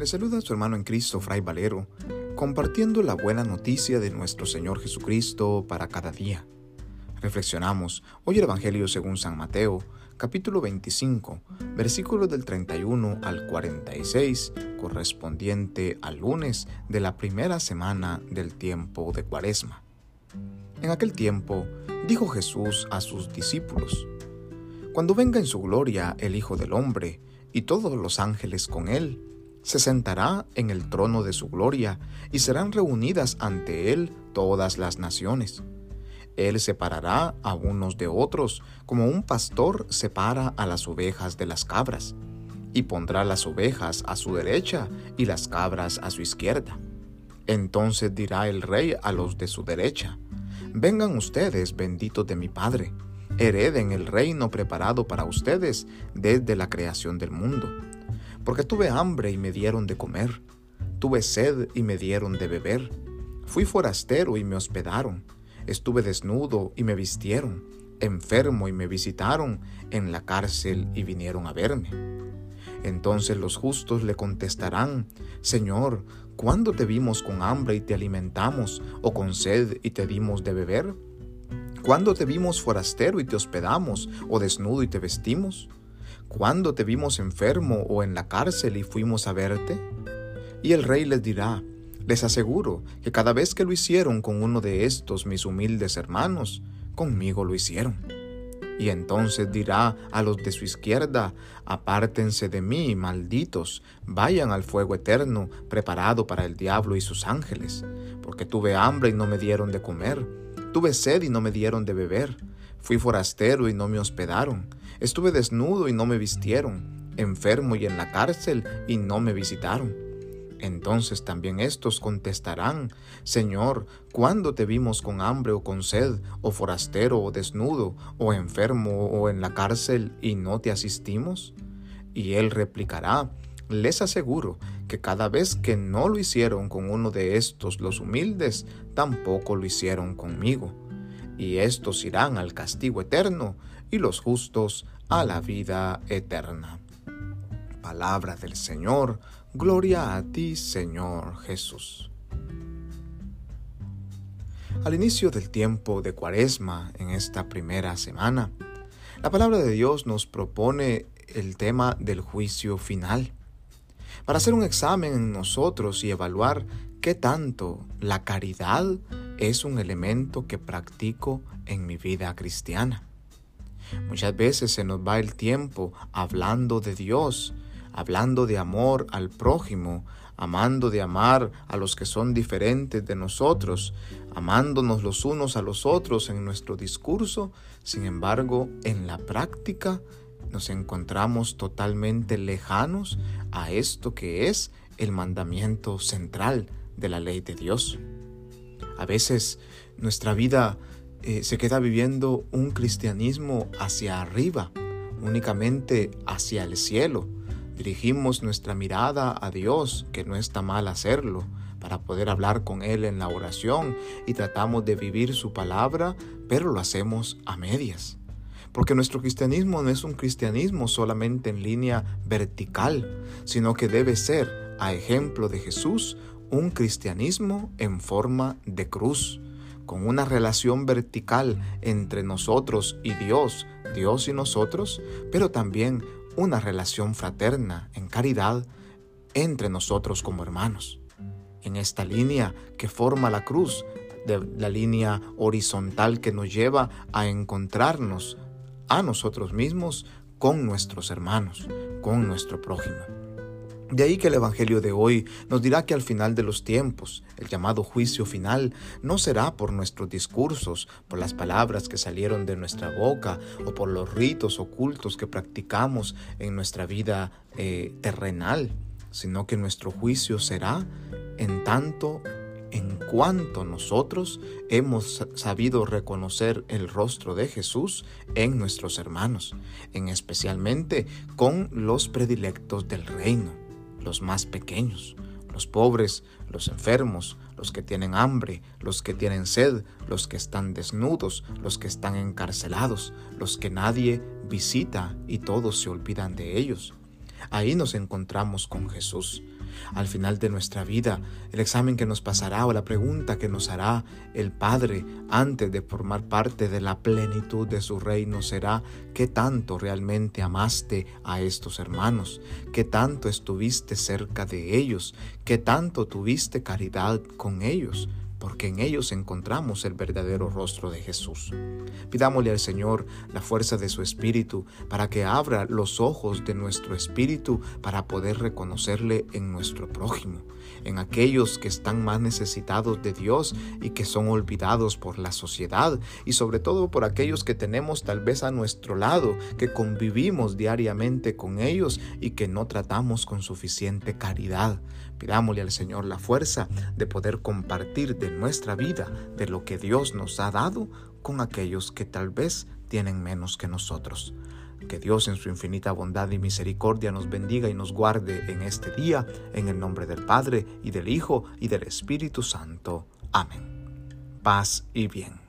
Le saluda su hermano en Cristo, Fray Valero, compartiendo la buena noticia de nuestro Señor Jesucristo para cada día. Reflexionamos hoy el Evangelio según San Mateo, capítulo 25, versículos del 31 al 46, correspondiente al lunes de la primera semana del tiempo de Cuaresma. En aquel tiempo, dijo Jesús a sus discípulos, Cuando venga en su gloria el Hijo del Hombre, y todos los ángeles con él, se sentará en el trono de su gloria, y serán reunidas ante él todas las naciones. Él separará a unos de otros, como un pastor separa a las ovejas de las cabras, y pondrá las ovejas a su derecha y las cabras a su izquierda. Entonces dirá el rey a los de su derecha, Vengan ustedes, benditos de mi Padre, hereden el reino preparado para ustedes desde la creación del mundo. Porque tuve hambre y me dieron de comer, tuve sed y me dieron de beber, fui forastero y me hospedaron, estuve desnudo y me vistieron, enfermo y me visitaron, en la cárcel y vinieron a verme. Entonces los justos le contestarán, Señor, ¿cuándo te vimos con hambre y te alimentamos, o con sed y te dimos de beber? ¿Cuándo te vimos forastero y te hospedamos, o desnudo y te vestimos? ¿Cuándo te vimos enfermo o en la cárcel y fuimos a verte? Y el rey les dirá, les aseguro que cada vez que lo hicieron con uno de estos mis humildes hermanos, conmigo lo hicieron. Y entonces dirá a los de su izquierda, apártense de mí, malditos, vayan al fuego eterno, preparado para el diablo y sus ángeles, porque tuve hambre y no me dieron de comer, tuve sed y no me dieron de beber, fui forastero y no me hospedaron, estuve desnudo y no me vistieron, enfermo y en la cárcel y no me visitaron. Entonces también estos contestarán, Señor, ¿cuándo te vimos con hambre o con sed, o forastero o desnudo, o enfermo o en la cárcel y no te asistimos? Y él replicará, les aseguro que cada vez que no lo hicieron con uno de estos los humildes, tampoco lo hicieron conmigo. Y estos irán al castigo eterno y los justos a la vida eterna. Palabra del Señor, Gloria a ti, Señor Jesús. Al inicio del tiempo de Cuaresma, en esta primera semana, la palabra de Dios nos propone el tema del juicio final, para hacer un examen en nosotros y evaluar qué tanto la caridad es un elemento que practico en mi vida cristiana. Muchas veces se nos va el tiempo hablando de Dios, hablando de amor al prójimo, amando de amar a los que son diferentes de nosotros, amándonos los unos a los otros en nuestro discurso, sin embargo, en la práctica nos encontramos totalmente lejanos a esto que es el mandamiento central de la ley de Dios. A veces nuestra vida eh, se queda viviendo un cristianismo hacia arriba, únicamente hacia el cielo, Dirigimos nuestra mirada a Dios, que no está mal hacerlo, para poder hablar con Él en la oración y tratamos de vivir su palabra, pero lo hacemos a medias. Porque nuestro cristianismo no es un cristianismo solamente en línea vertical, sino que debe ser, a ejemplo de Jesús, un cristianismo en forma de cruz, con una relación vertical entre nosotros y Dios, Dios y nosotros, pero también una relación fraterna en caridad entre nosotros como hermanos. En esta línea que forma la cruz, de la línea horizontal que nos lleva a encontrarnos a nosotros mismos con nuestros hermanos, con nuestro prójimo. De ahí que el Evangelio de hoy nos dirá que al final de los tiempos, el llamado juicio final, no será por nuestros discursos, por las palabras que salieron de nuestra boca o por los ritos ocultos que practicamos en nuestra vida eh, terrenal, sino que nuestro juicio será en tanto en cuanto nosotros hemos sabido reconocer el rostro de Jesús en nuestros hermanos, en especialmente con los predilectos del reino los más pequeños, los pobres, los enfermos, los que tienen hambre, los que tienen sed, los que están desnudos, los que están encarcelados, los que nadie visita y todos se olvidan de ellos. Ahí nos encontramos con Jesús. Al final de nuestra vida, el examen que nos pasará o la pregunta que nos hará el Padre antes de formar parte de la plenitud de su reino será qué tanto realmente amaste a estos hermanos, qué tanto estuviste cerca de ellos, qué tanto tuviste caridad con ellos porque en ellos encontramos el verdadero rostro de Jesús. Pidámosle al Señor la fuerza de su Espíritu para que abra los ojos de nuestro Espíritu para poder reconocerle en nuestro prójimo, en aquellos que están más necesitados de Dios y que son olvidados por la sociedad y sobre todo por aquellos que tenemos tal vez a nuestro lado, que convivimos diariamente con ellos y que no tratamos con suficiente caridad. Pidámosle al Señor la fuerza de poder compartir de nuestra vida, de lo que Dios nos ha dado, con aquellos que tal vez tienen menos que nosotros. Que Dios en su infinita bondad y misericordia nos bendiga y nos guarde en este día, en el nombre del Padre y del Hijo y del Espíritu Santo. Amén. Paz y bien.